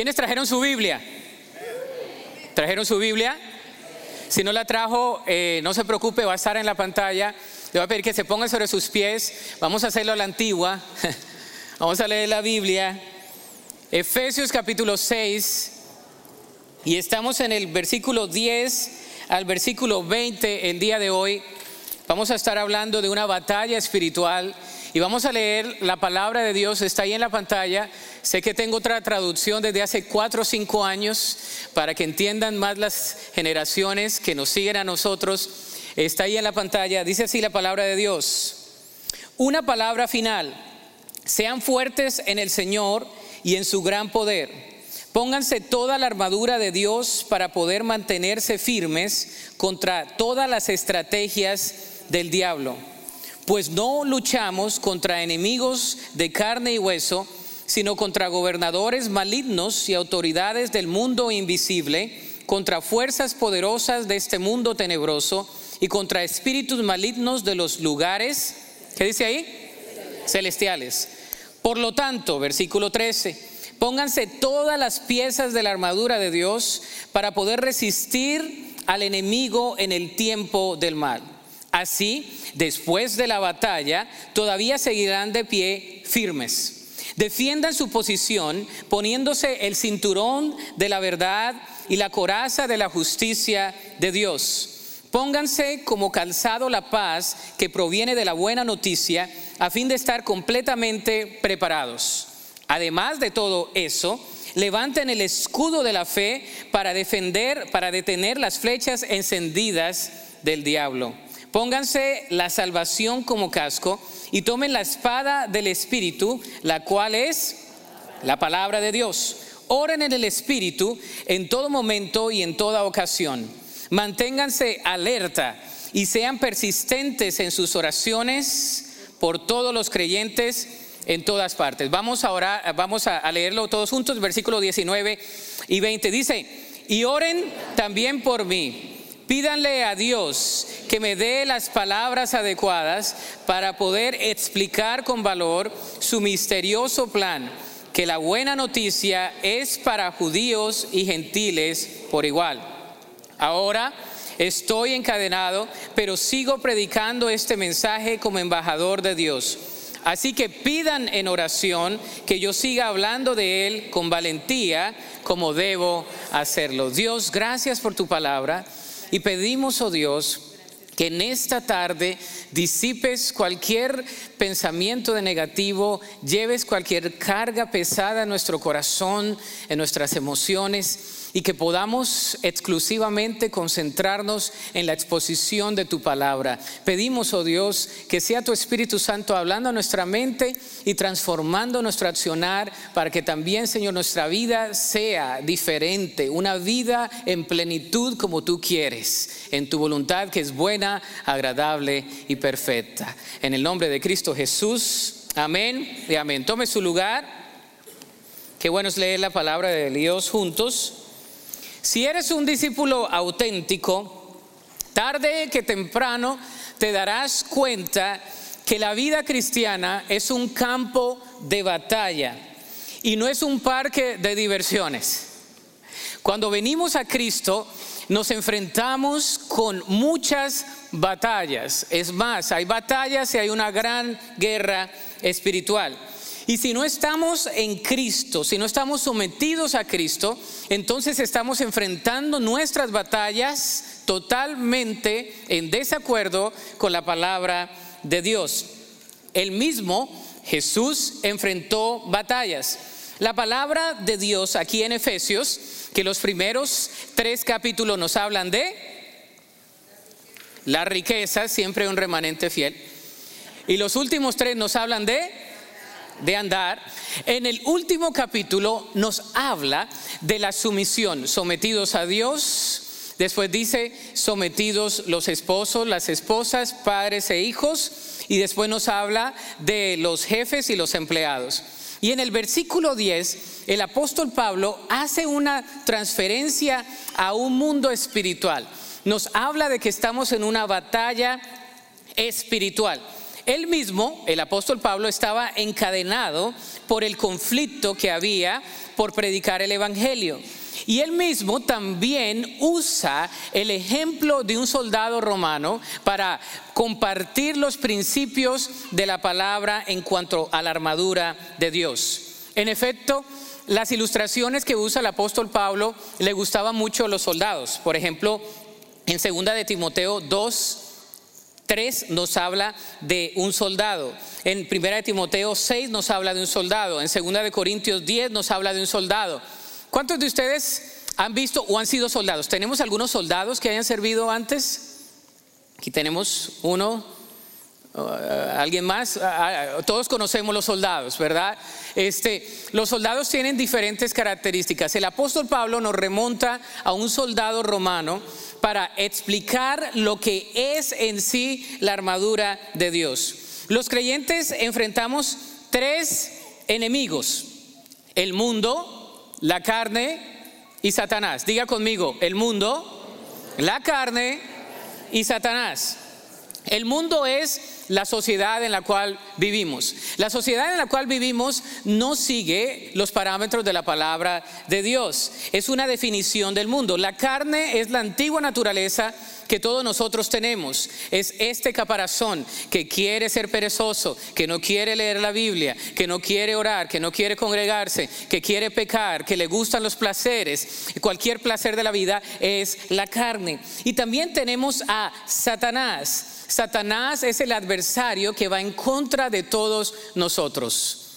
¿Quiénes trajeron su Biblia? ¿Trajeron su Biblia? Si no la trajo, eh, no se preocupe, va a estar en la pantalla. Le voy a pedir que se ponga sobre sus pies. Vamos a hacerlo a la antigua. Vamos a leer la Biblia. Efesios capítulo 6. Y estamos en el versículo 10 al versículo 20 el día de hoy. Vamos a estar hablando de una batalla espiritual y vamos a leer la palabra de Dios, está ahí en la pantalla. Sé que tengo otra traducción desde hace cuatro o cinco años para que entiendan más las generaciones que nos siguen a nosotros. Está ahí en la pantalla, dice así la palabra de Dios. Una palabra final, sean fuertes en el Señor y en su gran poder. Pónganse toda la armadura de Dios para poder mantenerse firmes contra todas las estrategias del diablo pues no luchamos contra enemigos de carne y hueso, sino contra gobernadores malignos y autoridades del mundo invisible, contra fuerzas poderosas de este mundo tenebroso y contra espíritus malignos de los lugares, ¿qué dice ahí? Celestiales. Por lo tanto, versículo 13, pónganse todas las piezas de la armadura de Dios para poder resistir al enemigo en el tiempo del mal. Así, después de la batalla, todavía seguirán de pie firmes. Defiendan su posición poniéndose el cinturón de la verdad y la coraza de la justicia de Dios. Pónganse como calzado la paz que proviene de la buena noticia a fin de estar completamente preparados. Además de todo eso, levanten el escudo de la fe para defender, para detener las flechas encendidas del diablo. Pónganse la salvación como casco y tomen la espada del Espíritu, la cual es la palabra de Dios. Oren en el Espíritu en todo momento y en toda ocasión. Manténganse alerta y sean persistentes en sus oraciones por todos los creyentes en todas partes. Vamos a orar, vamos a leerlo todos juntos, versículo 19 y 20 dice, "Y oren también por mí." Pídanle a Dios que me dé las palabras adecuadas para poder explicar con valor su misterioso plan, que la buena noticia es para judíos y gentiles por igual. Ahora estoy encadenado, pero sigo predicando este mensaje como embajador de Dios. Así que pidan en oración que yo siga hablando de Él con valentía como debo hacerlo. Dios, gracias por tu palabra. Y pedimos, oh Dios, que en esta tarde disipes cualquier pensamiento de negativo, lleves cualquier carga pesada en nuestro corazón, en nuestras emociones y que podamos exclusivamente concentrarnos en la exposición de tu palabra. Pedimos, oh Dios, que sea tu Espíritu Santo hablando a nuestra mente y transformando nuestro accionar para que también, Señor, nuestra vida sea diferente, una vida en plenitud como tú quieres, en tu voluntad que es buena, agradable y perfecta. En el nombre de Cristo Jesús, amén y amén. Tome su lugar. Qué bueno es leer la palabra de Dios juntos. Si eres un discípulo auténtico, tarde que temprano te darás cuenta que la vida cristiana es un campo de batalla y no es un parque de diversiones. Cuando venimos a Cristo nos enfrentamos con muchas batallas. Es más, hay batallas y hay una gran guerra espiritual. Y si no estamos en Cristo, si no estamos sometidos a Cristo, entonces estamos enfrentando nuestras batallas totalmente en desacuerdo con la palabra de Dios. El mismo Jesús enfrentó batallas. La palabra de Dios aquí en Efesios, que los primeros tres capítulos nos hablan de la riqueza, siempre un remanente fiel, y los últimos tres nos hablan de de andar, en el último capítulo nos habla de la sumisión, sometidos a Dios. Después dice, sometidos los esposos, las esposas, padres e hijos. Y después nos habla de los jefes y los empleados. Y en el versículo 10, el apóstol Pablo hace una transferencia a un mundo espiritual. Nos habla de que estamos en una batalla espiritual. Él mismo, el apóstol Pablo, estaba encadenado por el conflicto que había por predicar el Evangelio. Y él mismo también usa el ejemplo de un soldado romano para compartir los principios de la palabra en cuanto a la armadura de Dios. En efecto, las ilustraciones que usa el apóstol Pablo le gustaban mucho a los soldados. Por ejemplo, en 2 de Timoteo 2, 3 nos habla de un soldado. En 1 de Timoteo 6 nos habla de un soldado. En 2 de Corintios 10 nos habla de un soldado. ¿Cuántos de ustedes han visto o han sido soldados? ¿Tenemos algunos soldados que hayan servido antes? Aquí tenemos uno, uh, alguien más. Uh, uh, todos conocemos los soldados, ¿verdad? Este, los soldados tienen diferentes características. El apóstol Pablo nos remonta a un soldado romano para explicar lo que es en sí la armadura de Dios. Los creyentes enfrentamos tres enemigos: el mundo, la carne y Satanás. Diga conmigo, el mundo, la carne y Satanás. El mundo es la sociedad en la cual vivimos. La sociedad en la cual vivimos no sigue los parámetros de la palabra de Dios. Es una definición del mundo. La carne es la antigua naturaleza que todos nosotros tenemos. Es este caparazón que quiere ser perezoso, que no quiere leer la Biblia, que no quiere orar, que no quiere congregarse, que quiere pecar, que le gustan los placeres. Cualquier placer de la vida es la carne. Y también tenemos a Satanás. Satanás es el adversario que va en contra de todos nosotros.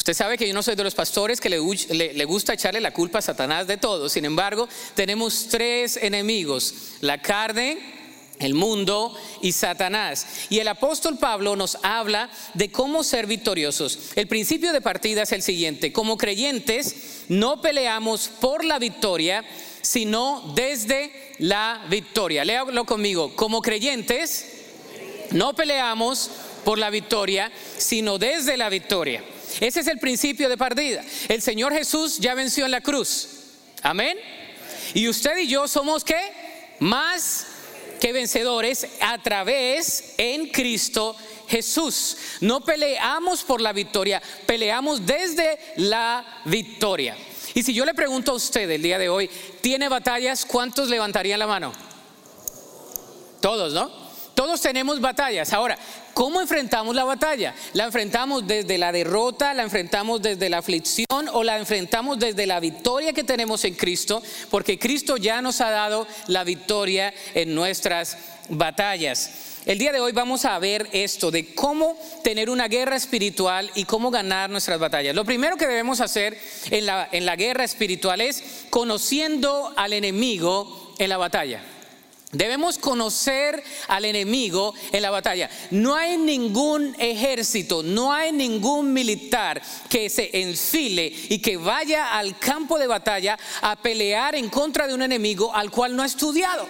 Usted sabe que yo no soy de los pastores que le, gusta echarle la culpa a Satanás de todo. Sin embargo, tenemos tres enemigos, la carne, el mundo y Satanás. Y el apóstol Pablo nos habla de cómo ser victoriosos. El principio de partida es el siguiente. Como creyentes, no peleamos por la victoria, sino desde la victoria. Léalo conmigo. Como creyentes, no peleamos por la victoria, sino desde la victoria. Ese es el principio de partida. El Señor Jesús ya venció en la cruz. Amén. Y usted y yo somos qué? Más que vencedores a través en Cristo Jesús. No peleamos por la victoria, peleamos desde la victoria. Y si yo le pregunto a usted el día de hoy, ¿tiene batallas? ¿Cuántos levantarían la mano? Todos, ¿no? Todos tenemos batallas. Ahora, ¿cómo enfrentamos la batalla? ¿La enfrentamos desde la derrota, la enfrentamos desde la aflicción o la enfrentamos desde la victoria que tenemos en Cristo? Porque Cristo ya nos ha dado la victoria en nuestras batallas. El día de hoy vamos a ver esto de cómo tener una guerra espiritual y cómo ganar nuestras batallas. Lo primero que debemos hacer en la, en la guerra espiritual es conociendo al enemigo en la batalla. Debemos conocer al enemigo en la batalla. No hay ningún ejército, no hay ningún militar que se enfile y que vaya al campo de batalla a pelear en contra de un enemigo al cual no ha estudiado.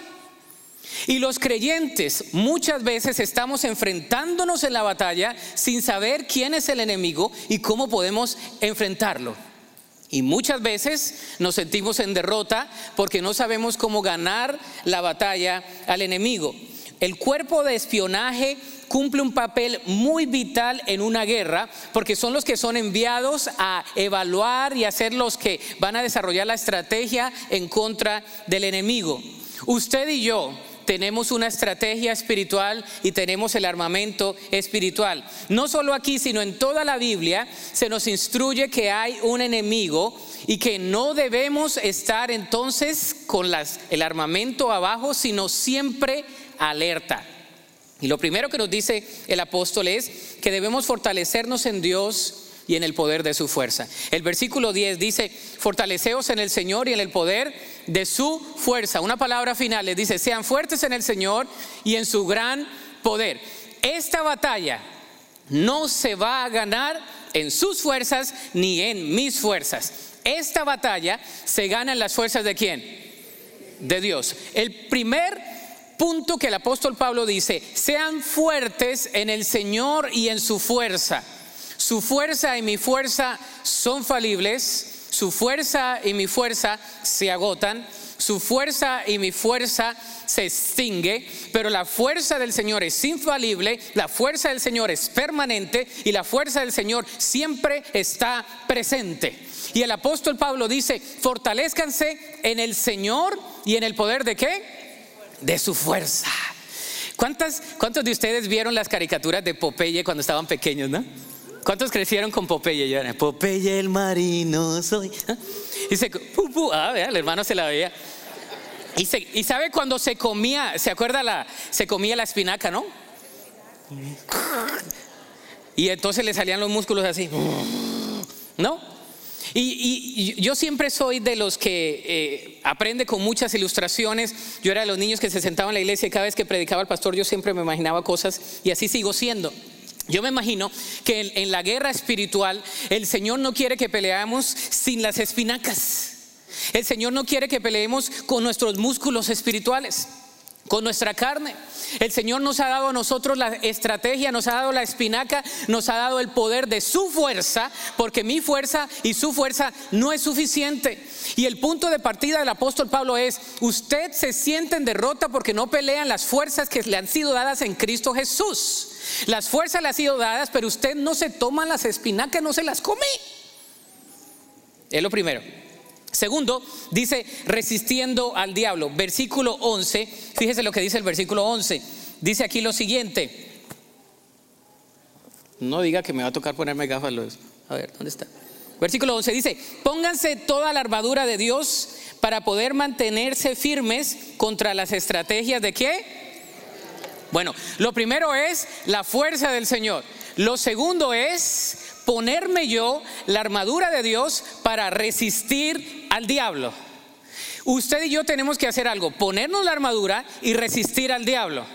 Y los creyentes muchas veces estamos enfrentándonos en la batalla sin saber quién es el enemigo y cómo podemos enfrentarlo. Y muchas veces nos sentimos en derrota porque no sabemos cómo ganar la batalla al enemigo. El cuerpo de espionaje cumple un papel muy vital en una guerra porque son los que son enviados a evaluar y a ser los que van a desarrollar la estrategia en contra del enemigo. Usted y yo tenemos una estrategia espiritual y tenemos el armamento espiritual. No solo aquí, sino en toda la Biblia se nos instruye que hay un enemigo y que no debemos estar entonces con el armamento abajo, sino siempre alerta. Y lo primero que nos dice el apóstol es que debemos fortalecernos en Dios y en el poder de su fuerza. El versículo 10 dice, fortaleceos en el Señor y en el poder de su fuerza. Una palabra final les dice, sean fuertes en el Señor y en su gran poder. Esta batalla no se va a ganar en sus fuerzas ni en mis fuerzas. Esta batalla se gana en las fuerzas de quién? De Dios. El primer punto que el apóstol Pablo dice, sean fuertes en el Señor y en su fuerza. Su fuerza y mi fuerza son falibles su fuerza y mi fuerza se agotan, su fuerza y mi fuerza se extingue, pero la fuerza del Señor es infalible, la fuerza del Señor es permanente y la fuerza del Señor siempre está presente. Y el apóstol Pablo dice, fortalezcanse en el Señor y en el poder de qué? De su fuerza. ¿Cuántas, ¿Cuántos de ustedes vieron las caricaturas de Popeye cuando estaban pequeños, no? ¿Cuántos crecieron con Popeye? Yo era, Popeye el marino soy. ¿Ah? Y se, ah, vea, el hermano se la veía. Y, y, sabe cuando se comía, ¿se acuerda la, se comía la espinaca, no? Y entonces le salían los músculos así, ¿no? Y, yo siempre soy de los que eh, aprende con muchas ilustraciones. Yo era de los niños que se sentaban en la iglesia y cada vez que predicaba el pastor yo siempre me imaginaba cosas y así sigo siendo. Yo me imagino que en, la guerra espiritual el Señor no quiere que peleamos sin las espinacas. El Señor no quiere que peleemos con nuestros músculos espirituales con nuestra carne. El Señor nos ha dado a nosotros la estrategia, nos ha dado la espinaca, nos ha dado el poder de su fuerza, porque mi fuerza y su fuerza no es suficiente. Y el punto de partida del apóstol Pablo es, usted se siente en derrota porque no pelean las fuerzas que le han sido dadas en Cristo Jesús. Las fuerzas le han sido dadas, pero usted no se toma las espinacas, no se las come. Es lo primero. Segundo, dice resistiendo al diablo. Versículo 11, fíjese lo que dice el versículo 11. Dice aquí lo siguiente. No diga que me va a tocar ponerme gafas. A ver, ¿dónde está? Versículo 11 dice, pónganse toda la armadura de Dios para poder mantenerse firmes contra las estrategias de qué? Bueno, lo primero es la fuerza del Señor. Lo segundo es ponerme yo la armadura de Dios para resistir al diablo. Usted y yo tenemos que hacer algo, ponernos la armadura y resistir al diablo.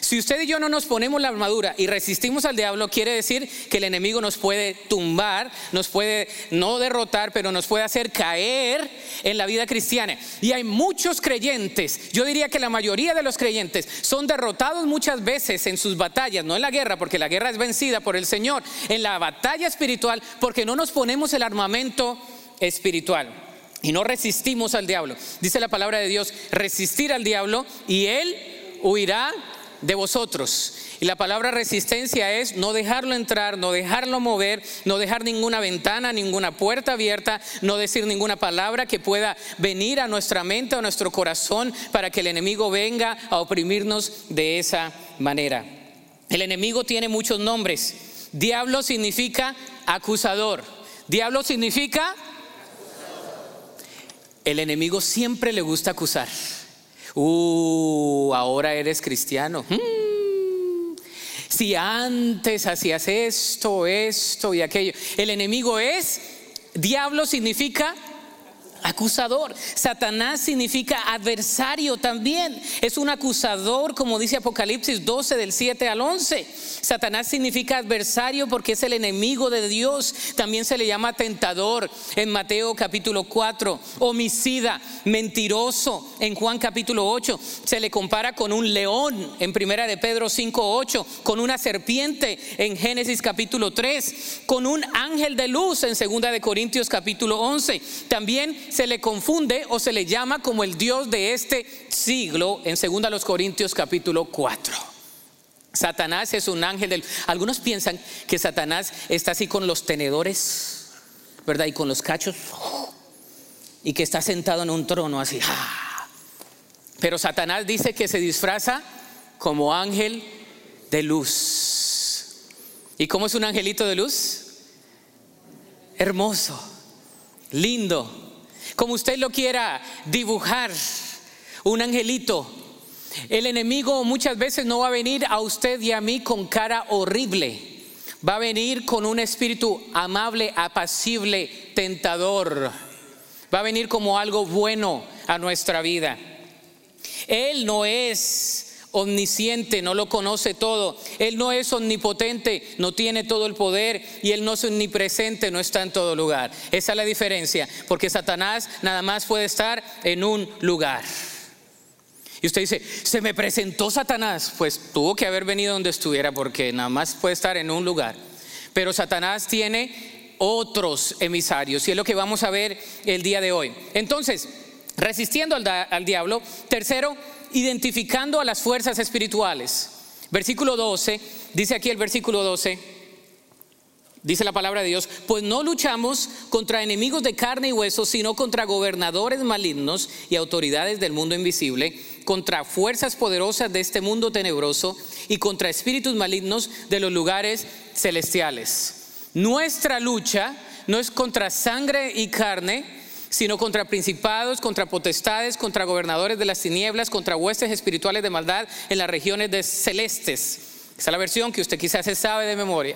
Si usted y yo no nos ponemos la armadura y resistimos al diablo, quiere decir que el enemigo nos puede tumbar, nos puede no derrotar, pero nos puede hacer caer en la vida cristiana. Y hay muchos creyentes, yo diría que la mayoría de los creyentes son derrotados muchas veces en sus batallas, no en la guerra, porque la guerra es vencida por el Señor, en la batalla espiritual, porque no nos ponemos el armamento espiritual. Y no resistimos al diablo. Dice la palabra de Dios, resistir al diablo y él huirá de vosotros. Y la palabra resistencia es no dejarlo entrar, no dejarlo mover, no dejar ninguna ventana, ninguna puerta abierta, no decir ninguna palabra que pueda venir a nuestra mente, a nuestro corazón, para que el enemigo venga a oprimirnos de esa manera. El enemigo tiene muchos nombres. Diablo significa acusador. Diablo significa... El enemigo siempre le gusta acusar. Uh, ahora eres cristiano. Hmm. Si antes hacías esto, esto y aquello. El enemigo es, diablo significa acusador. Satanás significa adversario también. Es un acusador, como dice Apocalipsis 12 del 7 al 11. Satanás significa adversario porque es el enemigo de Dios. También se le llama tentador en Mateo capítulo 4, homicida, mentiroso en Juan capítulo 8. Se le compara con un león en Primera de Pedro 5, 8, con una serpiente en Génesis capítulo 3, con un ángel de luz en Segunda de Corintios capítulo 11. También se le confunde o se le llama como el Dios de este siglo en 2 Corintios capítulo 4. Satanás es un ángel del... Algunos piensan que Satanás está así con los tenedores, ¿verdad? Y con los cachos. Y que está sentado en un trono así. Pero Satanás dice que se disfraza como ángel de luz. ¿Y cómo es un angelito de luz? Hermoso, lindo, como usted lo quiera dibujar, un angelito. El enemigo muchas veces no va a venir a usted y a mí con cara horrible. Va a venir con un espíritu amable, apacible, tentador. Va a venir como algo bueno a nuestra vida. Él no es omnisciente, no lo conoce todo. Él no es omnipotente, no tiene todo el poder y Él no es omnipresente, no está en todo lugar. Esa es la diferencia, porque Satanás nada más puede estar en un lugar. Y usted dice, se me presentó Satanás, pues tuvo que haber venido donde estuviera porque nada más puede estar en un lugar. Pero Satanás tiene otros emisarios. Y es lo que vamos a ver el día de hoy. Entonces, resistiendo al, al diablo. Tercero, identificando a las fuerzas espirituales. Versículo 12, dice aquí el versículo 12, dice la palabra de Dios, pues no luchamos contra enemigos de carne y hueso, sino contra gobernadores malignos y autoridades del mundo invisible, contra fuerzas poderosas de este mundo tenebroso y contra espíritus malignos de los lugares celestiales. Nuestra lucha no es contra sangre y carne, sino contra principados, contra potestades, contra gobernadores de las tinieblas, contra huestes espirituales de maldad en las regiones de celestes. Esa es la versión que usted quizás se sabe de memoria.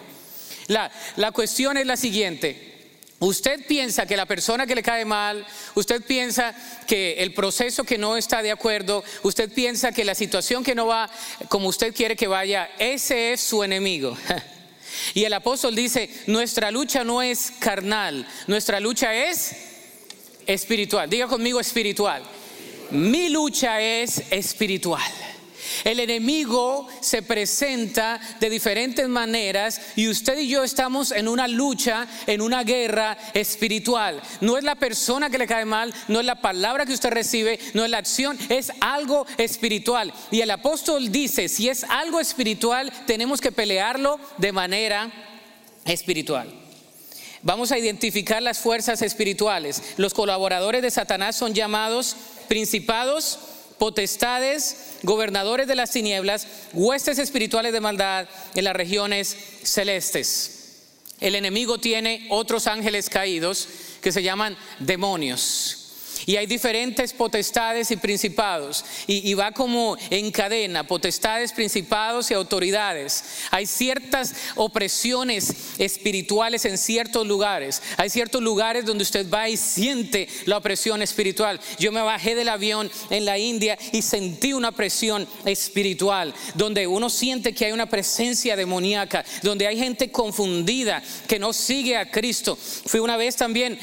La, la cuestión es la siguiente. Usted piensa que la persona que le cae mal, usted piensa que el proceso que no está de acuerdo, usted piensa que la situación que no va como usted quiere que vaya, ese es su enemigo. Y el apóstol dice, nuestra lucha no es carnal, nuestra lucha es espiritual. Diga conmigo espiritual. Mi lucha es espiritual. El enemigo se presenta de diferentes maneras y usted y yo estamos en una lucha, en una guerra espiritual. No es la persona que le cae mal, no es la palabra que usted recibe, no es la acción, es algo espiritual. Y el apóstol dice, si es algo espiritual, tenemos que pelearlo de manera espiritual. Vamos a identificar las fuerzas espirituales. Los colaboradores de Satanás son llamados principados, potestades, gobernadores de las tinieblas, huestes espirituales de maldad en las regiones celestes. El enemigo tiene otros ángeles caídos que se llaman demonios. Y hay diferentes potestades y principados. Y, va como en cadena, potestades, principados y autoridades. Hay ciertas opresiones espirituales en ciertos lugares. Hay ciertos lugares donde usted va y siente la opresión espiritual. Yo me bajé del avión en la India y sentí una presión espiritual. Donde uno siente que hay una presencia demoníaca. Donde hay gente confundida que no sigue a Cristo. Fui una vez también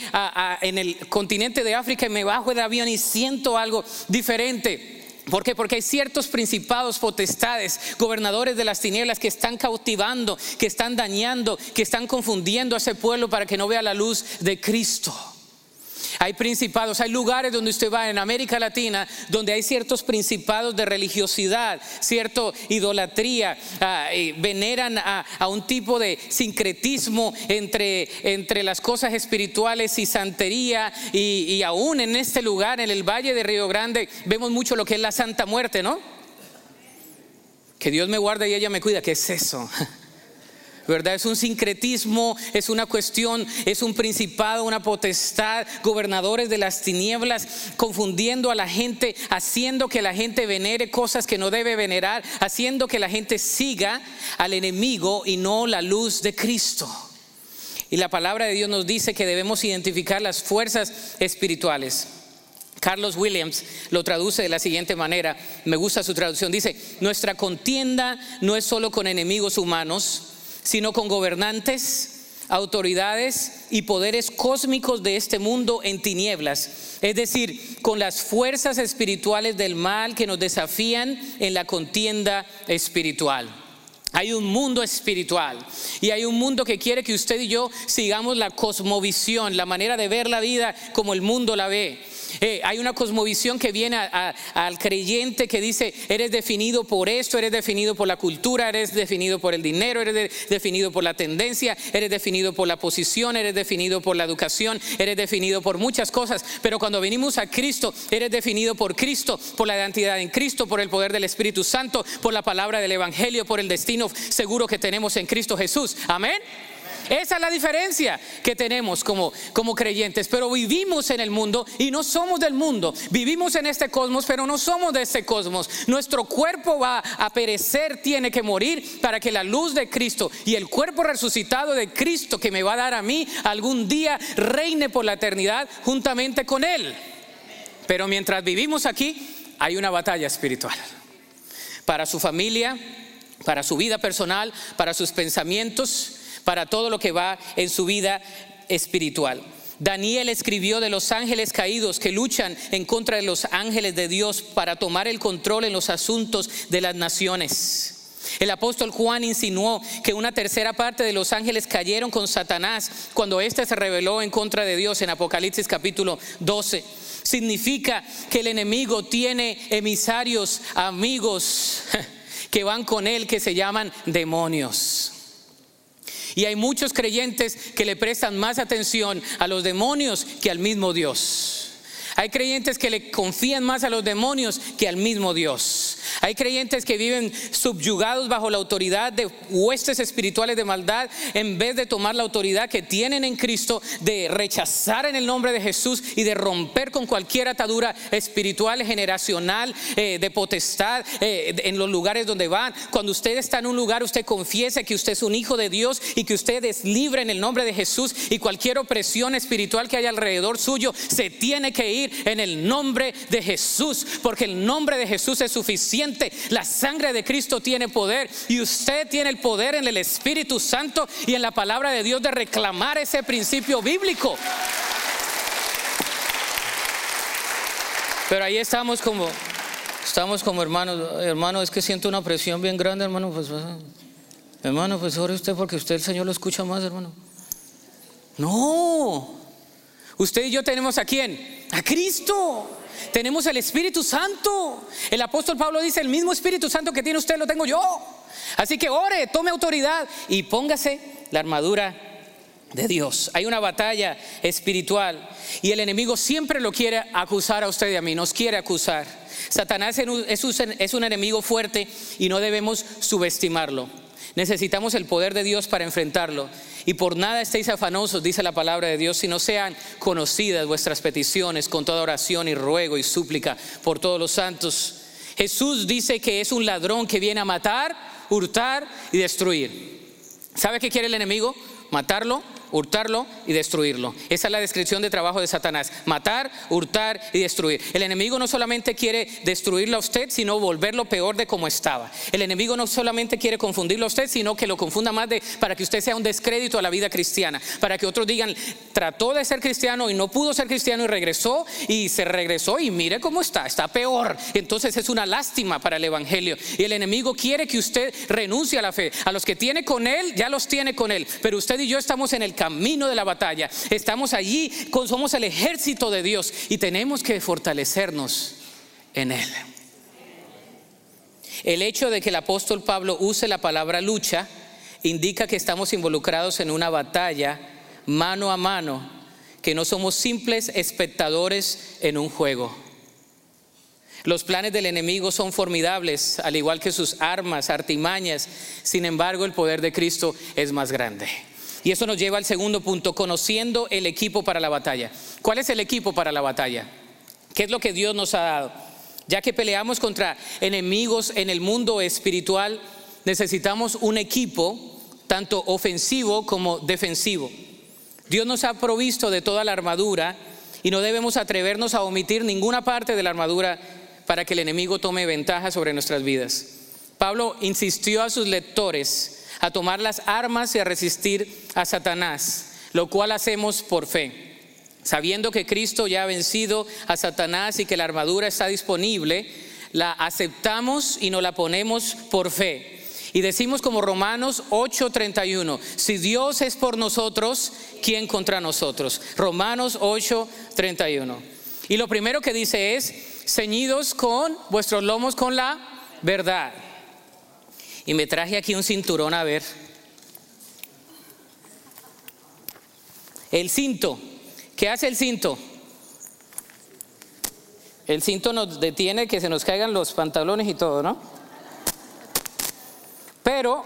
en el continente de África y me bajo del avión y siento algo diferente. Porque hay ciertos principados, potestades, gobernadores de las tinieblas que están cautivando, que están dañando, que están confundiendo a ese pueblo para que no vea la luz de Cristo. Hay principados, hay lugares donde usted va en América Latina donde hay ciertos principados de religiosidad, cierto idolatría, ah, veneran a, un tipo de sincretismo entre, entre las cosas espirituales y santería y, y aún en este lugar, en el Valle de Río Grande, vemos mucho lo que es la Santa Muerte, ¿no? Que Dios me guarde y ella me cuida, ¿qué es eso? ¿verdad? Es un sincretismo, es una cuestión, es un principado, una potestad, gobernadores de las tinieblas, confundiendo a la gente, haciendo que la gente venere cosas que no debe venerar, haciendo que la gente siga al enemigo y no la luz de Cristo. Y la palabra de Dios nos dice que debemos identificar las fuerzas espirituales. Carlos Williams lo traduce de la siguiente manera, me gusta su traducción, dice, nuestra contienda no es solo con enemigos humanos, sino con gobernantes, autoridades y poderes cósmicos de este mundo en tinieblas, es decir, con las fuerzas espirituales del mal que nos desafían en la contienda espiritual. Hay un mundo espiritual y hay un mundo que quiere que usted y yo sigamos la cosmovisión, la manera de ver la vida como el mundo la ve. Eh, hay una cosmovisión que viene al creyente que dice, eres definido por esto, eres definido por la cultura, eres definido por el dinero, eres definido por la tendencia, eres definido por la posición, eres definido por la educación, eres definido por muchas cosas. Pero cuando venimos a Cristo, eres definido por Cristo, por la identidad en Cristo, por el poder del Espíritu Santo, por la palabra del Evangelio, por el destino seguro que tenemos en Cristo Jesús. Amén. Esa es la diferencia que tenemos como, como creyentes. Pero vivimos en el mundo y no somos del mundo. Vivimos en este cosmos, pero no somos de este cosmos. Nuestro cuerpo va a perecer, tiene que morir para que la luz de Cristo y el cuerpo resucitado de Cristo que me va a dar a mí algún día reine por la eternidad juntamente con Él. Pero mientras vivimos aquí, hay una batalla espiritual. Para su familia, para su vida personal, para sus pensamientos para todo lo que va en su vida espiritual. Daniel escribió de los ángeles caídos que luchan en contra de los ángeles de Dios para tomar el control en los asuntos de las naciones. El apóstol Juan insinuó que una tercera parte de los ángeles cayeron con Satanás cuando éste se rebeló en contra de Dios en Apocalipsis capítulo 12. Significa que el enemigo tiene emisarios, amigos que van con él que se llaman demonios. Y hay muchos creyentes que le prestan más atención a los demonios que al mismo Dios. Hay creyentes que le confían más a los demonios que al mismo Dios. Hay creyentes que viven subyugados bajo la autoridad de huestes espirituales de maldad en vez de tomar la autoridad que tienen en Cristo, de rechazar en el nombre de Jesús y de romper con cualquier atadura espiritual, generacional, eh, de potestad eh, en los lugares donde van. Cuando usted está en un lugar, usted confiesa que usted es un hijo de Dios y que usted es libre en el nombre de Jesús y cualquier opresión espiritual que haya alrededor suyo se tiene que ir en el nombre de Jesús, porque el nombre de Jesús es suficiente la sangre de Cristo tiene poder y usted tiene el poder en el Espíritu Santo y en la palabra de Dios de reclamar ese principio bíblico. Pero ahí estamos como, estamos como hermanos, hermano, es que siento una presión bien grande, hermano, pues, pues hermano, pues ore usted porque usted el Señor lo escucha más, hermano. No, usted y yo tenemos a quién? A Cristo. Tenemos el Espíritu Santo. El apóstol Pablo dice, el mismo Espíritu Santo que tiene usted lo tengo yo. Así que ore, tome autoridad y póngase la armadura de Dios. Hay una batalla espiritual y el enemigo siempre lo quiere acusar a usted y a mí, nos quiere acusar. Satanás es un enemigo fuerte y no debemos subestimarlo. Necesitamos el poder de Dios para enfrentarlo. Y por nada estéis afanosos, dice la palabra de Dios, si no sean conocidas vuestras peticiones con toda oración y ruego y súplica por todos los santos. Jesús dice que es un ladrón que viene a matar, hurtar y destruir. ¿Sabe qué quiere el enemigo? Matarlo, hurtarlo y destruirlo. Esa es la descripción de trabajo de Satanás. Matar, hurtar y destruir. El enemigo no solamente quiere destruirlo a usted, sino volverlo peor de como estaba. El enemigo no solamente quiere confundirlo a usted, sino que lo confunda más de, para que usted sea un descrédito a la vida cristiana. Para que otros digan, trató de ser cristiano y no pudo ser cristiano y regresó y se regresó y mire cómo está, está peor. Entonces es una lástima para el Evangelio. Y el enemigo quiere que usted renuncie a la fe. A los que tiene con él, ya los tiene con él. Pero usted y yo estamos en el camino de la batalla. Estamos allí, somos el ejército de Dios y tenemos que fortalecernos en Él. El hecho de que el apóstol Pablo use la palabra lucha indica que estamos involucrados en una batalla mano a mano, que no somos simples espectadores en un juego. Los planes del enemigo son formidables, al igual que sus armas, artimañas. Sin embargo, el poder de Cristo es más grande. Y eso nos lleva al segundo punto, conociendo el equipo para la batalla. ¿Cuál es el equipo para la batalla? ¿Qué es lo que Dios nos ha dado? Ya que peleamos contra enemigos en el mundo espiritual, necesitamos un equipo tanto ofensivo como defensivo. Dios nos ha provisto de toda la armadura y no debemos atrevernos a omitir ninguna parte de la armadura para que el enemigo tome ventaja sobre nuestras vidas. Pablo insistió a sus lectores a tomar las armas y a resistir a Satanás, lo cual hacemos por fe. Sabiendo que Cristo ya ha vencido a Satanás y que la armadura está disponible, la aceptamos y nos la ponemos por fe. Y decimos como Romanos 8:31, si Dios es por nosotros, ¿quién contra nosotros? Romanos 8:31. Y lo primero que dice es, ceñidos con vuestros lomos con la verdad. Y me traje aquí un cinturón a ver. El cinto. ¿Qué hace el cinto? El cinto nos detiene que se nos caigan los pantalones y todo, ¿no? Pero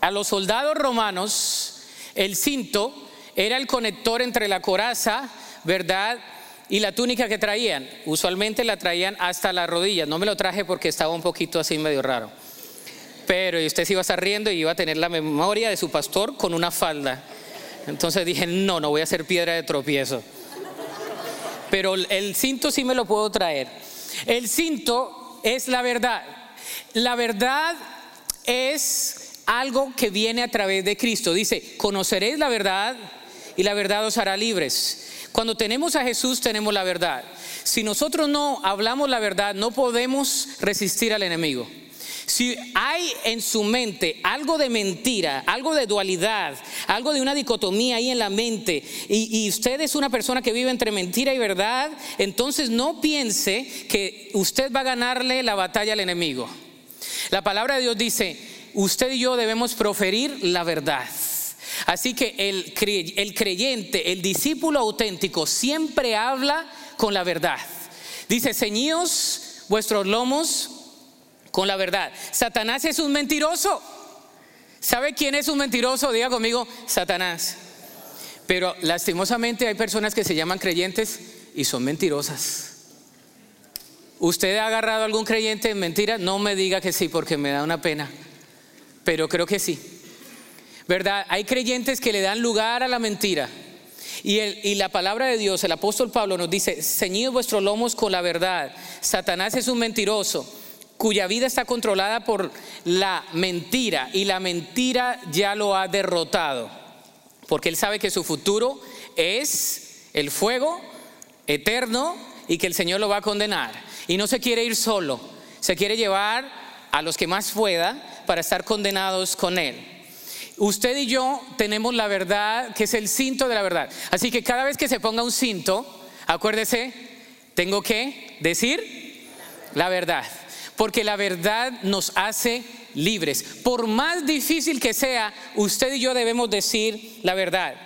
a los soldados romanos el cinto era el conector entre la coraza, ¿verdad? Y la túnica que traían. Usualmente la traían hasta las rodillas. No me lo traje porque estaba un poquito así medio raro pero usted se iba a estar riendo y iba a tener la memoria de su pastor con una falda. Entonces dije, no, no voy a hacer piedra de tropiezo. Pero el cinto sí me lo puedo traer. El cinto es la verdad. La verdad es algo que viene a través de Cristo. Dice, conoceréis la verdad y la verdad os hará libres. Cuando tenemos a Jesús tenemos la verdad. Si nosotros no hablamos la verdad, no podemos resistir al enemigo. Si hay en su mente algo de mentira, algo de dualidad, algo de una dicotomía ahí en la mente, y, usted es una persona que vive entre mentira y verdad, entonces no piense que usted va a ganarle la batalla al enemigo. La palabra de Dios dice, usted y yo debemos proferir la verdad. Así que el, creyente, el discípulo auténtico, siempre habla con la verdad. Dice, ceñíos vuestros lomos con la verdad. Satanás es un mentiroso. ¿Sabe quién es un mentiroso? Diga conmigo, Satanás. Pero lastimosamente hay personas que se llaman creyentes y son mentirosas. ¿Usted ha agarrado a algún creyente en mentira? No me diga que sí, porque me da una pena. Pero creo que sí. ¿Verdad? Hay creyentes que le dan lugar a la mentira. Y, y, la palabra de Dios, el apóstol Pablo nos dice, ceñid vuestros lomos con la verdad. Satanás es un mentiroso cuya vida está controlada por la mentira y la mentira ya lo ha derrotado, porque él sabe que su futuro es el fuego eterno y que el Señor lo va a condenar. Y no se quiere ir solo, se quiere llevar a los que más pueda para estar condenados con él. Usted y yo tenemos la verdad, que es el cinto de la verdad. Así que cada vez que se ponga un cinto, acuérdese, tengo que decir la verdad porque la verdad nos hace libres. Por más difícil que sea, usted y yo debemos decir la verdad.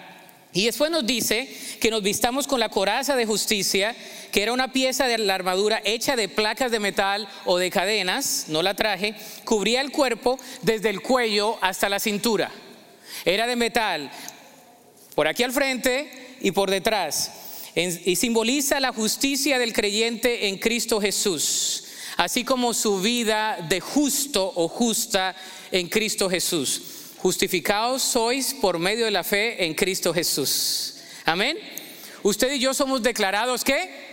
Y después nos dice que nos vistamos con la coraza de justicia, que era una pieza de la armadura hecha de placas de metal o de cadenas, no la traje, cubría el cuerpo desde el cuello hasta la cintura. Era de metal, por aquí al frente y por detrás, y simboliza la justicia del creyente en Cristo Jesús así como su vida de justo o justa en Cristo Jesús. Justificados sois por medio de la fe en Cristo Jesús. Amén. Usted y yo somos declarados que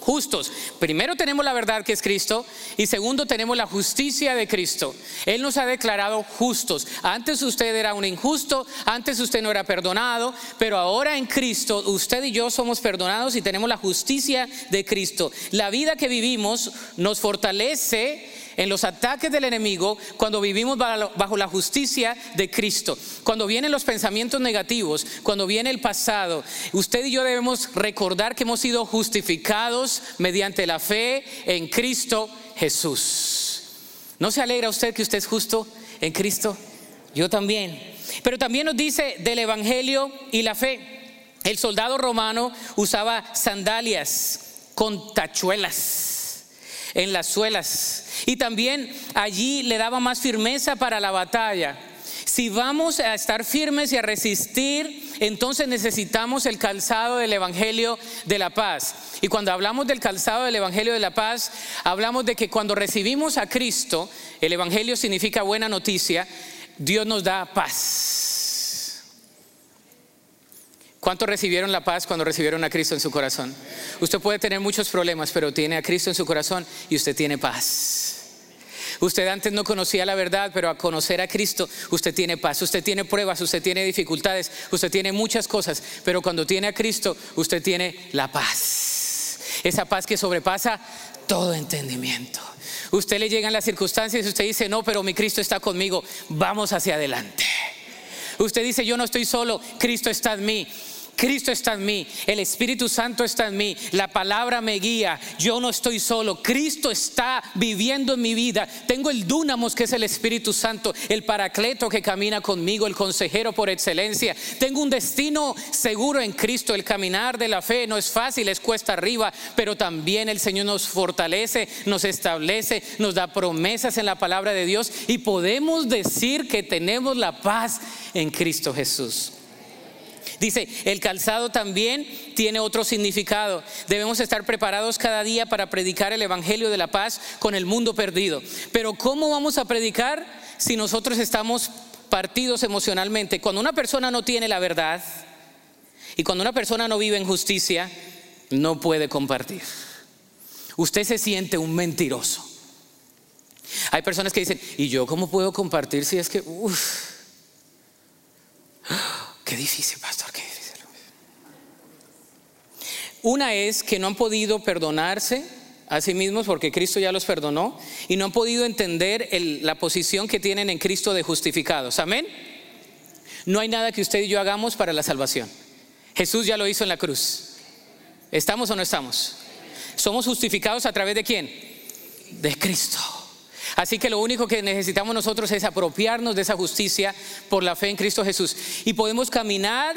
justos. Primero tenemos la verdad que es Cristo y segundo tenemos la justicia de Cristo. Él nos ha declarado justos. Antes usted era un injusto, antes usted no era perdonado, pero ahora en Cristo usted y yo somos perdonados y tenemos la justicia de Cristo. La vida que vivimos nos fortalece en los ataques del enemigo cuando vivimos bajo la justicia de Cristo. Cuando vienen los pensamientos negativos, cuando viene el pasado, usted y yo debemos recordar que hemos sido justificados mediante la fe en Cristo Jesús. ¿No se alegra usted que usted es justo en Cristo? Yo también. Pero también nos dice del Evangelio y la fe. El soldado romano usaba sandalias con tachuelas en las suelas. Y también allí le daba más firmeza para la batalla. Si vamos a estar firmes y a resistir, entonces necesitamos el calzado del Evangelio de la paz. Y cuando hablamos del calzado del Evangelio de la paz, hablamos de que cuando recibimos a Cristo, el Evangelio significa buena noticia, Dios nos da paz. ¿Cuántos recibieron la paz cuando recibieron a Cristo en su corazón? Usted puede tener muchos problemas, pero tiene a Cristo en su corazón y usted tiene paz. Usted antes no conocía la verdad, pero a conocer a Cristo usted tiene paz, usted tiene pruebas, usted tiene dificultades, usted tiene muchas cosas, pero cuando tiene a Cristo usted tiene la paz. Esa paz que sobrepasa todo entendimiento. Usted le llegan las circunstancias y usted dice, no, pero mi Cristo está conmigo, vamos hacia adelante. Usted dice, yo no estoy solo, Cristo está en mí. Cristo está en mí, el Espíritu Santo está en mí, la palabra me guía, yo no estoy solo, Cristo está viviendo en mi vida. Tengo el Dúnamos que es el Espíritu Santo, el Paracleto que camina conmigo, el consejero por excelencia. Tengo un destino seguro en Cristo, el caminar de la fe no es fácil, es cuesta arriba, pero también el Señor nos fortalece, nos establece, nos da promesas en la palabra de Dios y podemos decir que tenemos la paz en Cristo Jesús. Dice, el calzado también tiene otro significado. Debemos estar preparados cada día para predicar el Evangelio de la paz con el mundo perdido. Pero ¿cómo vamos a predicar si nosotros estamos partidos emocionalmente? Cuando una persona no tiene la verdad y cuando una persona no vive en justicia, no puede compartir. Usted se siente un mentiroso. Hay personas que dicen, ¿y yo cómo puedo compartir si es que... Uf, Qué difícil, pastor, qué difícil. Una es que no han podido perdonarse a sí mismos porque Cristo ya los perdonó y no han podido entender la posición que tienen en Cristo de justificados. Amén. No hay nada que usted y yo hagamos para la salvación. Jesús ya lo hizo en la cruz. ¿Estamos o no estamos? Somos justificados a través de quién? De Cristo. Así que lo único que necesitamos nosotros es apropiarnos de esa justicia por la fe en Cristo Jesús. Y podemos caminar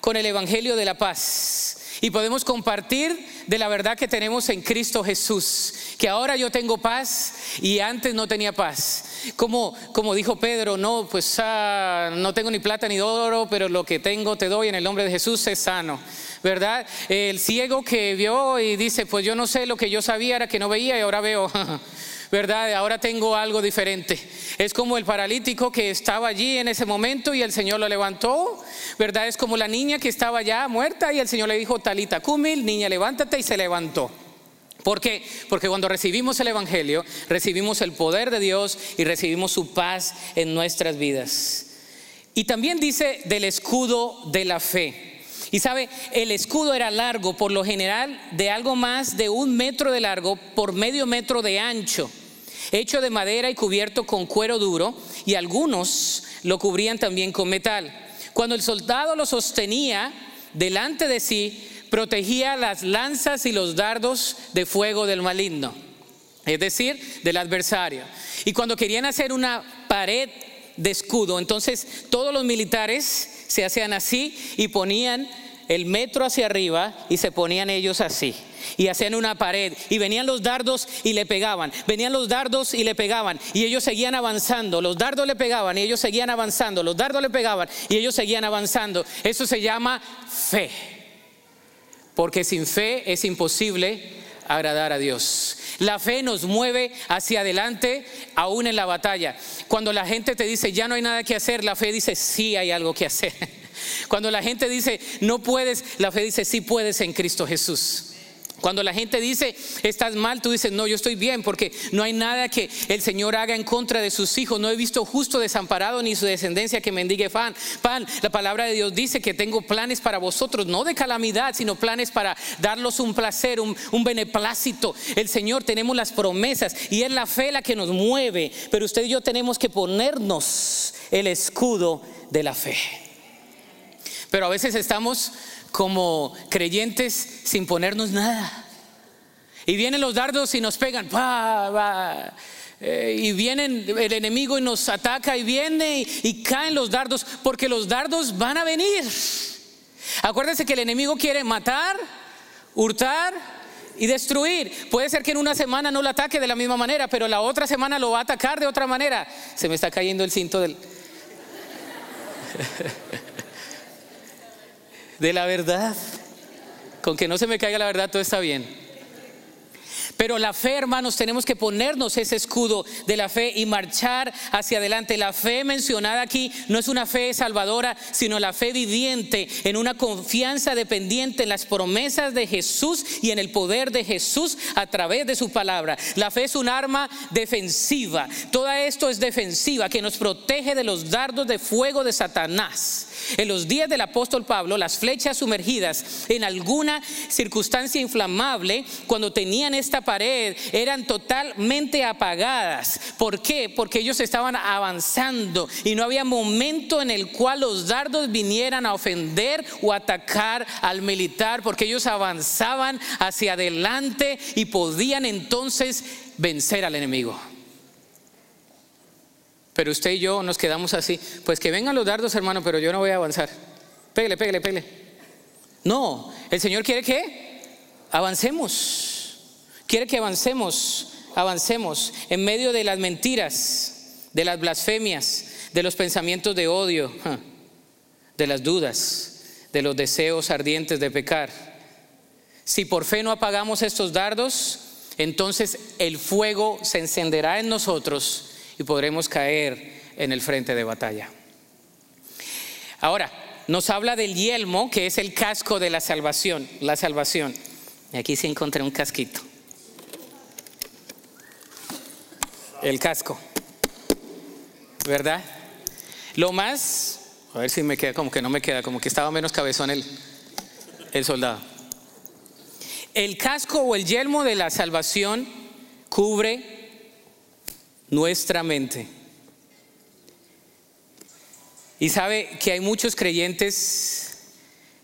con el Evangelio de la paz y podemos compartir de la verdad que tenemos en Cristo Jesús, que ahora yo tengo paz y antes no tenía paz. Como, como dijo Pedro, no, pues ah, no tengo ni plata ni oro, pero lo que tengo te doy en el nombre de Jesús es sano. ¿Verdad? El ciego que vio y dice, pues yo no sé, lo que yo sabía era que no veía y ahora veo. ¿verdad? Ahora tengo algo diferente. Es como el paralítico que estaba allí en ese momento y el Señor lo levantó, ¿verdad? Es como la niña que estaba ya muerta y el Señor le dijo, Talita Kumil, niña, levántate y se levantó. ¿Por qué? Porque cuando recibimos el Evangelio, recibimos el poder de Dios y recibimos su paz en nuestras vidas. Y también dice del escudo de la fe. Y sabe, el escudo era largo, por lo general, de algo más de un metro de largo por medio metro de ancho hecho de madera y cubierto con cuero duro, y algunos lo cubrían también con metal. Cuando el soldado lo sostenía delante de sí, protegía las lanzas y los dardos de fuego del maligno, es decir, del adversario. Y cuando querían hacer una pared de escudo, entonces todos los militares se hacían así y ponían el metro hacia arriba y se ponían ellos así. Y hacían una pared. Y venían los dardos y le pegaban. Venían los dardos y le pegaban. Y ellos seguían avanzando. Los dardos le pegaban y ellos seguían avanzando. Los dardos le pegaban y ellos seguían avanzando. Eso se llama fe. Porque sin fe es imposible agradar a Dios. La fe nos mueve hacia adelante aún en la batalla. Cuando la gente te dice ya no hay nada que hacer, la fe dice sí hay algo que hacer. Cuando la gente dice, no puedes, la fe dice, sí puedes en Cristo Jesús. Cuando la gente dice, estás mal, tú dices, no, yo estoy bien porque no hay nada que el Señor haga en contra de sus hijos. No he visto justo desamparado ni su descendencia que mendigue pan. Pan, la palabra de Dios dice que tengo planes para vosotros, no de calamidad, sino planes para darlos un placer, un, un beneplácito. El Señor tenemos las promesas y es la fe la que nos mueve. Pero usted y yo tenemos que ponernos el escudo de la fe. Pero a veces estamos como creyentes sin ponernos nada. Y vienen los dardos y nos pegan. Eh, y vienen el enemigo y nos ataca y viene y, caen los dardos porque los dardos van a venir. Acuérdense que el enemigo quiere matar, hurtar y destruir. Puede ser que en una semana no lo ataque de la misma manera, pero la otra semana lo va a atacar de otra manera. Se me está cayendo el cinto del... de la verdad. Con que no se me caiga la verdad, todo está bien. Pero la fe, hermanos, tenemos que ponernos ese escudo de la fe y marchar hacia adelante. La fe mencionada aquí no es una fe salvadora, sino la fe viviente en una confianza dependiente en las promesas de Jesús y en el poder de Jesús a través de su palabra. La fe es un arma defensiva. Todo esto es defensiva que nos protege de los dardos de fuego de Satanás. En los días del apóstol Pablo, las flechas sumergidas en alguna circunstancia inflamable, cuando tenían esta pared, eran totalmente apagadas. ¿Por qué? Porque ellos estaban avanzando y no había momento en el cual los dardos vinieran a ofender o atacar al militar, porque ellos avanzaban hacia adelante y podían entonces vencer al enemigo. Pero usted y yo nos quedamos así. Pues que vengan los dardos, hermano, pero yo no voy a avanzar. Pégale, pégale, pégale. No, el Señor quiere que avancemos. Quiere que avancemos, avancemos en medio de las mentiras, de las blasfemias, de los pensamientos de odio, de las dudas, de los deseos ardientes de pecar. Si por fe no apagamos estos dardos, entonces el fuego se encenderá en nosotros y podremos caer en el frente de batalla. Ahora, nos habla del yelmo, que es el casco de la salvación, la salvación. Y aquí sí encontré un casquito. El casco. ¿Verdad? Lo más, a ver si me queda como que no me queda, como que estaba menos cabezón el, el soldado. El casco o el yelmo de la salvación cubre nuestra mente. Y sabe que hay muchos creyentes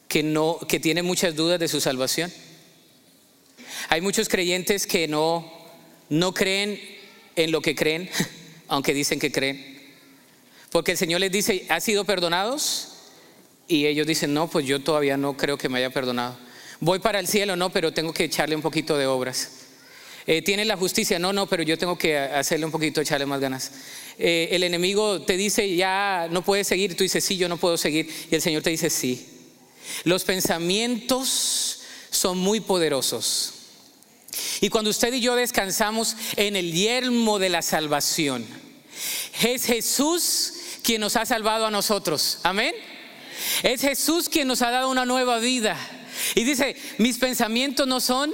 que no que tienen muchas dudas de su salvación. Hay muchos creyentes que no no creen en lo que creen, aunque dicen que creen. Porque el Señor les dice, ¿ha sido perdonados? Y ellos dicen, no, pues yo todavía no creo que me haya perdonado. Voy para el cielo, no, pero tengo que echarle un poquito de obras. Eh, ¿Tiene la justicia? No, no, pero yo tengo que hacerle un poquito, echarle más ganas. Eh, el enemigo te dice, ya no puedes seguir, tú dices, sí, yo no puedo seguir. Y el Señor te dice, sí. Los pensamientos son muy poderosos. Y cuando usted y yo descansamos en el yermo de la salvación, es Jesús quien nos ha salvado a nosotros. Amén. Es Jesús quien nos ha dado una nueva vida. Y dice, mis pensamientos no son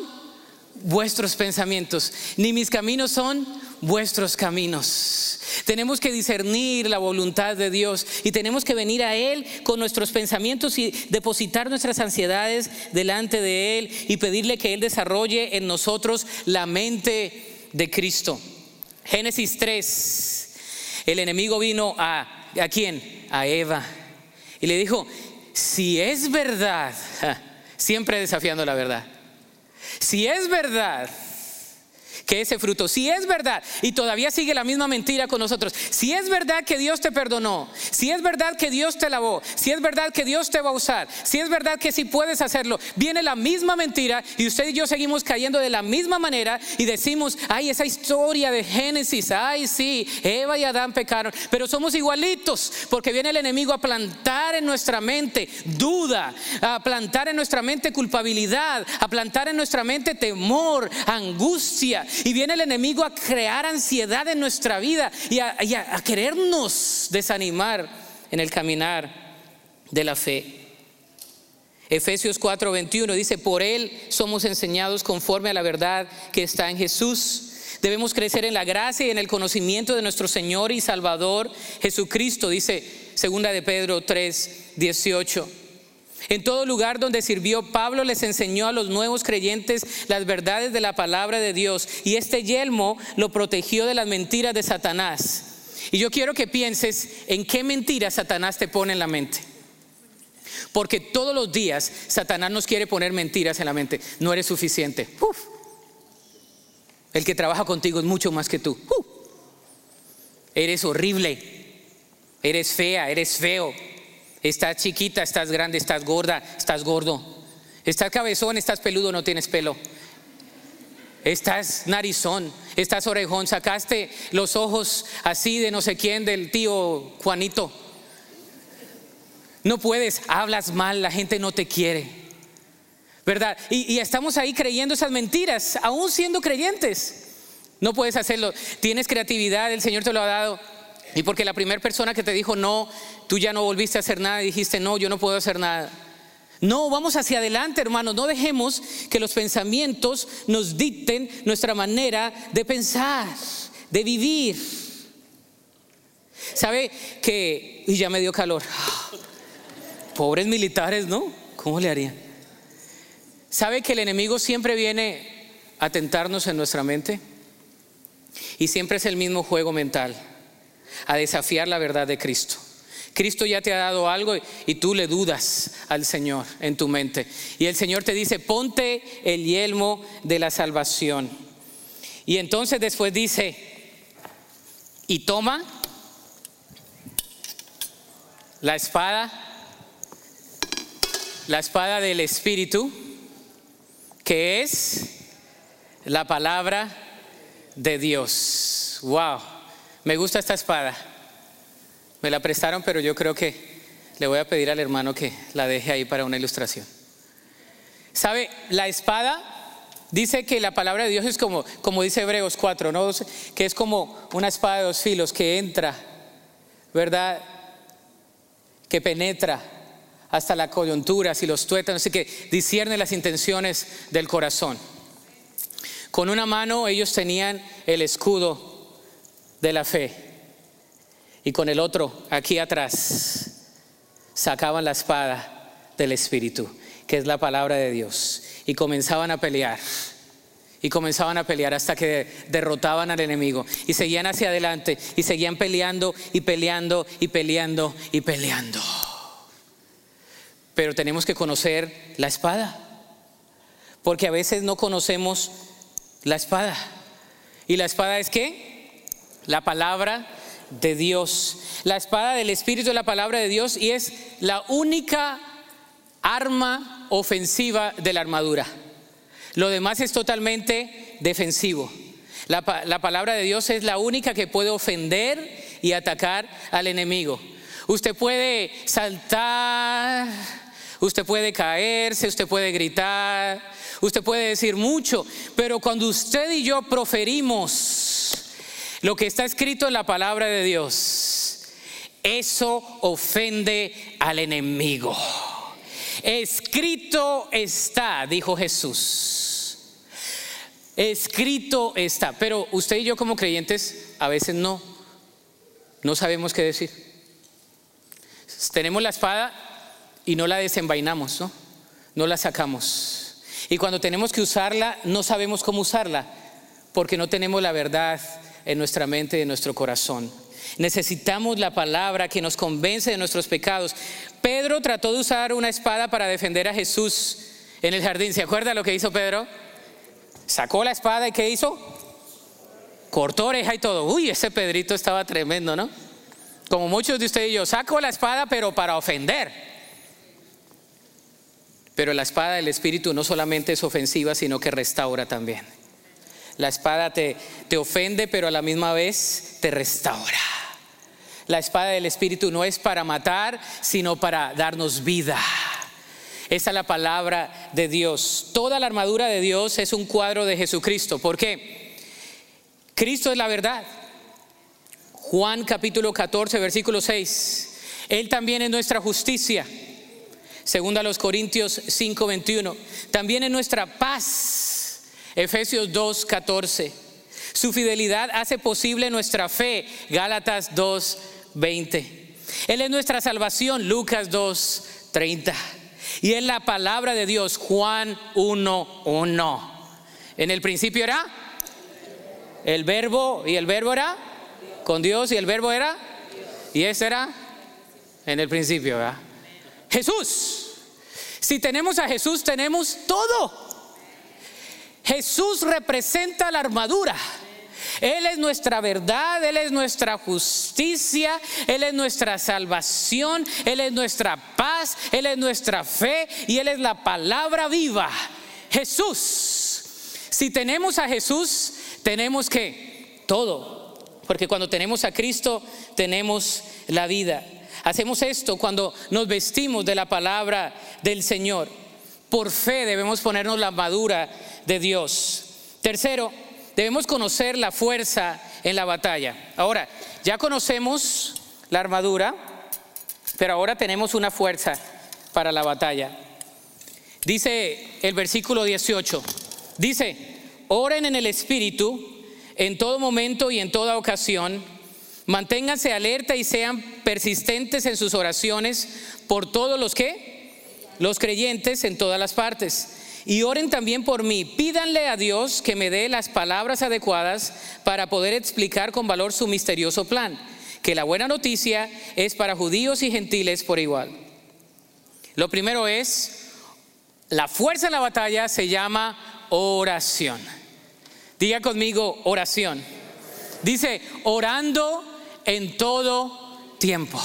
vuestros pensamientos, ni mis caminos son vuestros caminos. Tenemos que discernir la voluntad de Dios y tenemos que venir a Él con nuestros pensamientos y depositar nuestras ansiedades delante de Él y pedirle que Él desarrolle en nosotros la mente de Cristo. Génesis 3, el enemigo vino a, ¿a quién? A Eva. Y le dijo, si es verdad, siempre desafiando la verdad, si es verdad que ese fruto, si es verdad, y todavía sigue la misma mentira con nosotros, si es verdad que Dios te perdonó, si es verdad que Dios te lavó, si es verdad que Dios te va a usar, si es verdad que si puedes hacerlo, viene la misma mentira y usted y yo seguimos cayendo de la misma manera y decimos, ay, esa historia de Génesis, ay, sí, Eva y Adán pecaron, pero somos igualitos porque viene el enemigo a plantar en nuestra mente duda, a plantar en nuestra mente culpabilidad, a plantar en nuestra mente temor, angustia. Y viene el enemigo a crear ansiedad en nuestra vida y a, querernos desanimar en el caminar de la fe. Efesios 4:21 dice, por Él somos enseñados conforme a la verdad que está en Jesús. Debemos crecer en la gracia y en el conocimiento de nuestro Señor y Salvador Jesucristo, dice segunda de Pedro 3:18. En todo lugar donde sirvió, Pablo les enseñó a los nuevos creyentes las verdades de la palabra de Dios y este yelmo lo protegió de las mentiras de Satanás. Y yo quiero que pienses en qué mentiras Satanás te pone en la mente. Porque todos los días Satanás nos quiere poner mentiras en la mente. No eres suficiente. El que trabaja contigo es mucho más que tú. Eres horrible. Eres fea, eres feo Estás chiquita, estás grande, estás gorda, estás gordo. Estás cabezón, estás peludo, no tienes pelo. Estás narizón, estás orejón, sacaste los ojos así de no sé quién del tío Juanito. No puedes, hablas mal, la gente no te quiere. ¿Verdad? Y, estamos ahí creyendo esas mentiras, aún siendo creyentes. No puedes hacerlo. Tienes creatividad, el Señor te lo ha dado. Y porque la primera persona que te dijo no, tú ya no volviste a hacer nada y dijiste no, yo no puedo hacer nada. No, vamos hacia adelante, hermanos. No dejemos que los pensamientos nos dicten nuestra manera de pensar, de vivir. ¿Sabe que, y ya me dio calor, pobres militares, ¿no? ¿Cómo le harían? ¿Sabe que el enemigo siempre viene a tentarnos en nuestra mente? Y siempre es el mismo juego mental a desafiar la verdad de Cristo. Cristo ya te ha dado algo y tú le dudas al Señor en tu mente. Y el Señor te dice, ponte el yelmo de la salvación. Y entonces después dice, y toma la espada, la espada del Espíritu, que es la palabra de Dios. Wow. Me gusta esta espada. Me la prestaron, pero yo creo que le voy a pedir al hermano que la deje ahí para una ilustración. ¿Sabe? La espada dice que la palabra de Dios es como, como dice Hebreos 4, ¿no? que es como una espada de dos filos que entra, ¿verdad? Que penetra hasta la coyuntura, y los tuétanos, así que discierne las intenciones del corazón. Con una mano ellos tenían el escudo de la fe. Y con el otro, aquí atrás, sacaban la espada del Espíritu, que es la palabra de Dios. y comenzaban a pelear. Y comenzaban a pelear hasta que derrotaban al enemigo. Y seguían hacia adelante y seguían peleando y peleando y peleando y peleando. Pero tenemos que conocer la espada. Porque a veces no conocemos la espada. ¿Y la espada es qué? La palabra de Dios. La espada del Espíritu es la palabra de Dios y es la única arma ofensiva de la armadura. Lo demás es totalmente defensivo. La, la, palabra de Dios es la única que puede ofender y atacar al enemigo. Usted puede saltar, usted puede caerse, usted puede gritar, usted puede decir mucho, pero cuando usted y yo proferimos lo que está escrito en la palabra de Dios, eso ofende al enemigo. Escrito está, dijo Jesús. Escrito está. Pero usted y yo como creyentes a veces no, no sabemos qué decir. Tenemos la espada y no la desenvainamos, ¿no? No la sacamos. Y cuando tenemos que usarla, no sabemos cómo usarla, porque no tenemos la verdad en nuestra mente y en nuestro corazón. Necesitamos la palabra que nos convence de nuestros pecados. Pedro trató de usar una espada para defender a Jesús en el jardín. ¿Se acuerda lo que hizo Pedro? Sacó la espada y ¿qué hizo? Cortó oreja y todo. Uy, ese Pedrito estaba tremendo, ¿no? Como muchos de ustedes y yo, saco la espada pero para ofender. Pero la espada del Espíritu no solamente es ofensiva, sino que restaura también. La espada te, te ofende, pero a la misma vez te restaura. La espada del Espíritu no es para matar, sino para darnos vida. Esa es la palabra de Dios. Toda la armadura de Dios es un cuadro de Jesucristo. ¿Por qué? Cristo es la verdad. Juan capítulo 14, versículo 6. Él también es nuestra justicia. Segundo a los Corintios 5, 21. También es nuestra paz Efesios 2, 14. Su fidelidad hace posible nuestra fe. Gálatas 2, 20. Él es nuestra salvación. Lucas 2, 30. Y es la palabra de Dios. Juan 1, 1. En el principio era el verbo y el verbo era con Dios y el verbo era y ese era en el principio. Jesús. Si tenemos a Jesús tenemos todo. Jesús representa la armadura. Él es nuestra verdad, Él es nuestra justicia, Él es nuestra salvación, Él es nuestra paz, Él es nuestra fe y Él es la palabra viva. Jesús. Si tenemos a Jesús, tenemos que todo. Porque cuando tenemos a Cristo, tenemos la vida. Hacemos esto cuando nos vestimos de la palabra del Señor. Por fe debemos ponernos la armadura de Dios. Tercero, debemos conocer la fuerza en la batalla. Ahora, ya conocemos la armadura, pero ahora tenemos una fuerza para la batalla. Dice el versículo 18, dice, oren en el Espíritu en todo momento y en toda ocasión, manténganse alerta y sean persistentes en sus oraciones por todos los que, los creyentes en todas las partes y oren también por mí. Pídanle a Dios que me dé las palabras adecuadas para poder explicar con valor su misterioso plan, que la buena noticia es para judíos y gentiles por igual. Lo primero es, la fuerza en la batalla se llama oración. Diga conmigo oración. Dice, orando en todo tiempo.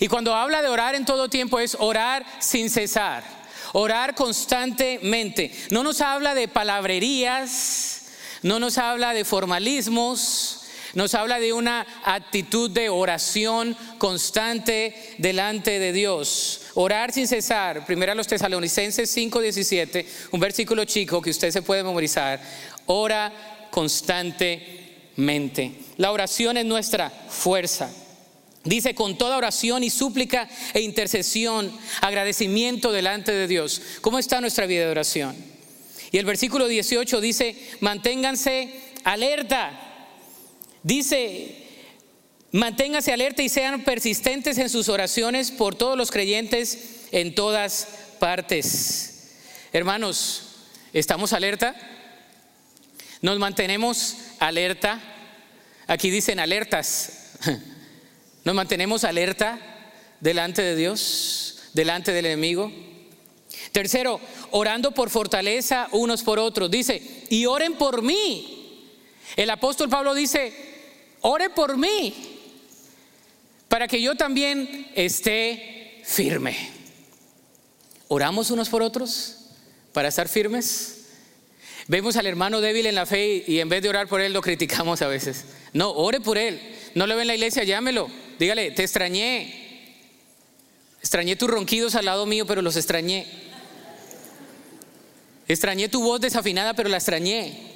Y cuando habla de orar en todo tiempo es orar sin cesar Orar constantemente. No nos habla de palabrerías, no nos habla de formalismos, nos habla de una actitud de oración constante delante de Dios. Orar sin cesar. Primero a los tesalonicenses 5:17, un versículo chico que usted se puede memorizar. Ora constantemente. La oración es nuestra fuerza. Dice con toda oración y súplica e intercesión, agradecimiento delante de Dios. ¿Cómo está nuestra vida de oración? Y el versículo 18 dice, manténganse alerta. Dice, manténganse alerta y sean persistentes en sus oraciones por todos los creyentes en todas partes. Hermanos, ¿estamos alerta? ¿Nos mantenemos alerta? Aquí dicen alertas. ¿Nos mantenemos alerta delante de Dios, delante del enemigo? Tercero, orando por fortaleza unos por otros. Dice, y oren por mí. El apóstol Pablo dice, ore por mí, para que yo también esté firme. ¿Oramos unos por otros para estar firmes? Vemos al hermano débil en la fe y en vez de orar por él lo criticamos a veces. No, ore por él. No lo ve en la iglesia, llámelo. Dígale, te extrañé. Extrañé tus ronquidos al lado mío, pero los extrañé. Extrañé tu voz desafinada, pero la extrañé.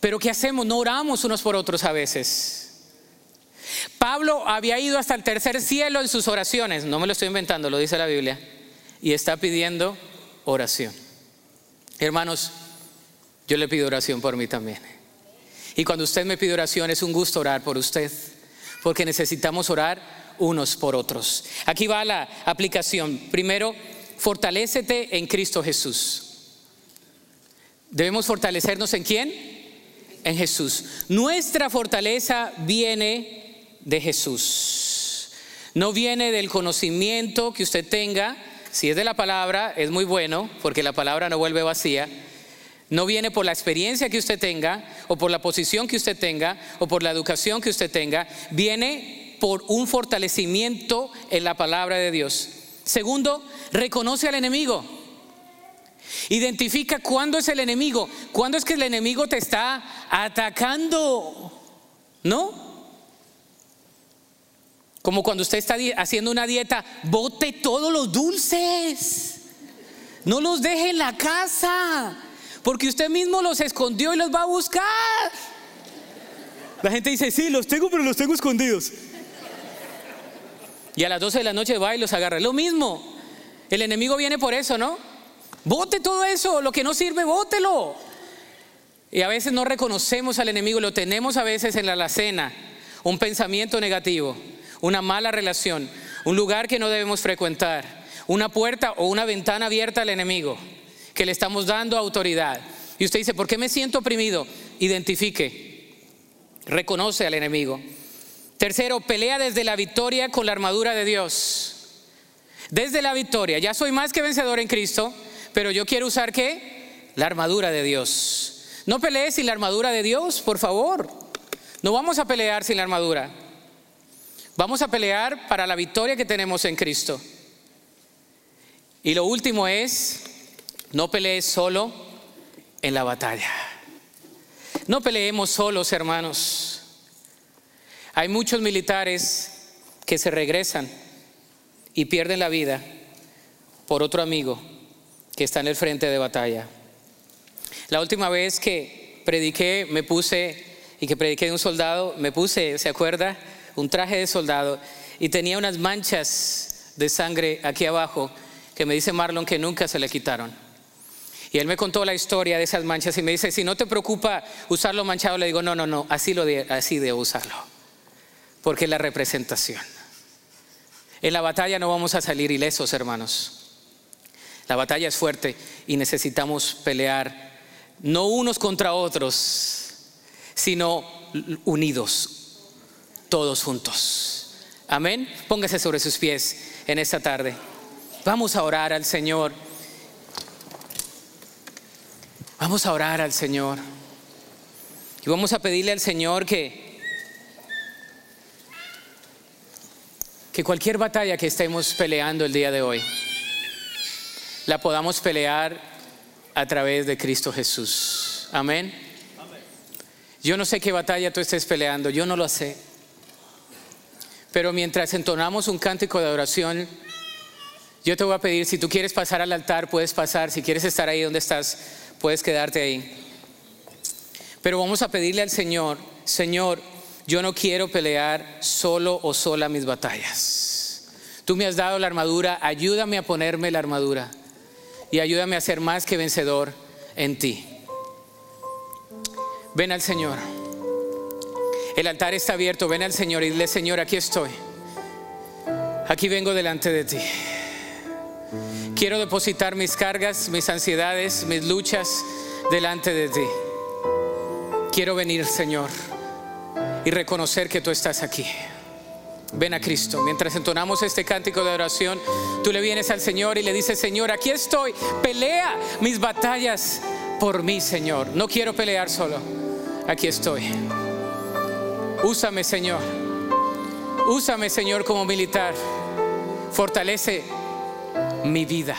Pero ¿qué hacemos? No oramos unos por otros a veces. Pablo había ido hasta el tercer cielo en sus oraciones, no me lo estoy inventando, lo dice la Biblia, y está pidiendo oración. Hermanos, yo le pido oración por mí también. Y cuando usted me pide oración es un gusto orar por usted, porque necesitamos orar unos por otros. Aquí va la aplicación. Primero, fortalécete en Cristo Jesús. Debemos fortalecernos en quién? En Jesús. Nuestra fortaleza viene de Jesús. No viene del conocimiento que usted tenga. Si es de la palabra, es muy bueno, porque la palabra no vuelve vacía. No viene por la experiencia que usted tenga, o por la posición que usted tenga, o por la educación que usted tenga. Viene por un fortalecimiento en la palabra de Dios. Segundo, reconoce al enemigo. Identifica cuándo es el enemigo, cuándo es que el enemigo te está atacando. ¿No? Como cuando usted está haciendo una dieta, bote todos los dulces. No los deje en la casa, porque usted mismo los escondió y los va a buscar. La gente dice, sí, los tengo, pero los tengo escondidos. Y a las 12 de la noche va y los agarra. Lo mismo. El enemigo viene por eso, ¿no? Bote todo eso, lo que no sirve, bótelo. Y a veces no reconocemos al enemigo, lo tenemos a veces en la alacena. Un pensamiento negativo, una mala relación, un lugar que no debemos frecuentar, una puerta o una ventana abierta al enemigo, que le estamos dando autoridad. Y usted dice, ¿por qué me siento oprimido? Identifique, reconoce al enemigo. Tercero, pelea desde la victoria con la armadura de Dios. Desde la victoria, ya soy más que vencedor en Cristo, pero yo quiero usar qué? La armadura de Dios. No pelees sin la armadura de Dios, por favor. No vamos a pelear sin la armadura. Vamos a pelear para la victoria que tenemos en Cristo. Y lo último es, no pelees solo en la batalla. No peleemos solos, hermanos. Hay muchos militares que se regresan y pierden la vida por otro amigo que está en el frente de batalla. La última vez que prediqué, me puse, y que prediqué de un soldado, me puse, ¿se acuerda? Un traje de soldado y tenía unas manchas de sangre aquí abajo que me dice Marlon que nunca se le quitaron. Y él me contó la historia de esas manchas y me dice, si no te preocupa usarlo manchado, le digo, no, no, no, así, de, así debo usarlo porque es la representación. En la batalla no vamos a salir ilesos, hermanos. La batalla es fuerte y necesitamos pelear no unos contra otros, sino unidos, todos juntos. Amén. Póngase sobre sus pies en esta tarde. Vamos a orar al Señor. Vamos a orar al Señor. Y vamos a pedirle al Señor que que cualquier batalla que estemos peleando el día de hoy, la podamos pelear a través de Cristo Jesús. Amén. Yo no sé qué batalla tú estés peleando, yo no lo sé. Pero mientras entonamos un cántico de oración, yo te voy a pedir, si tú quieres pasar al altar, puedes pasar. Si quieres estar ahí donde estás, puedes quedarte ahí. Pero vamos a pedirle al Señor, Señor, yo no quiero pelear solo o sola mis batallas. Tú me has dado la armadura, ayúdame a ponerme la armadura y ayúdame a ser más que vencedor en ti. Ven al Señor. El altar está abierto, ven al Señor y dile, Señor, aquí estoy. Aquí vengo delante de ti. Quiero depositar mis cargas, mis ansiedades, mis luchas delante de ti. Quiero venir, Señor, y reconocer que tú estás aquí. Ven a Cristo. Mientras entonamos este cántico de oración, tú le vienes al Señor y le dices, Señor, aquí estoy, pelea mis batallas por mí, Señor. No quiero pelear solo, aquí estoy. Úsame, Señor. Úsame, Señor, como militar. Fortalece mi vida.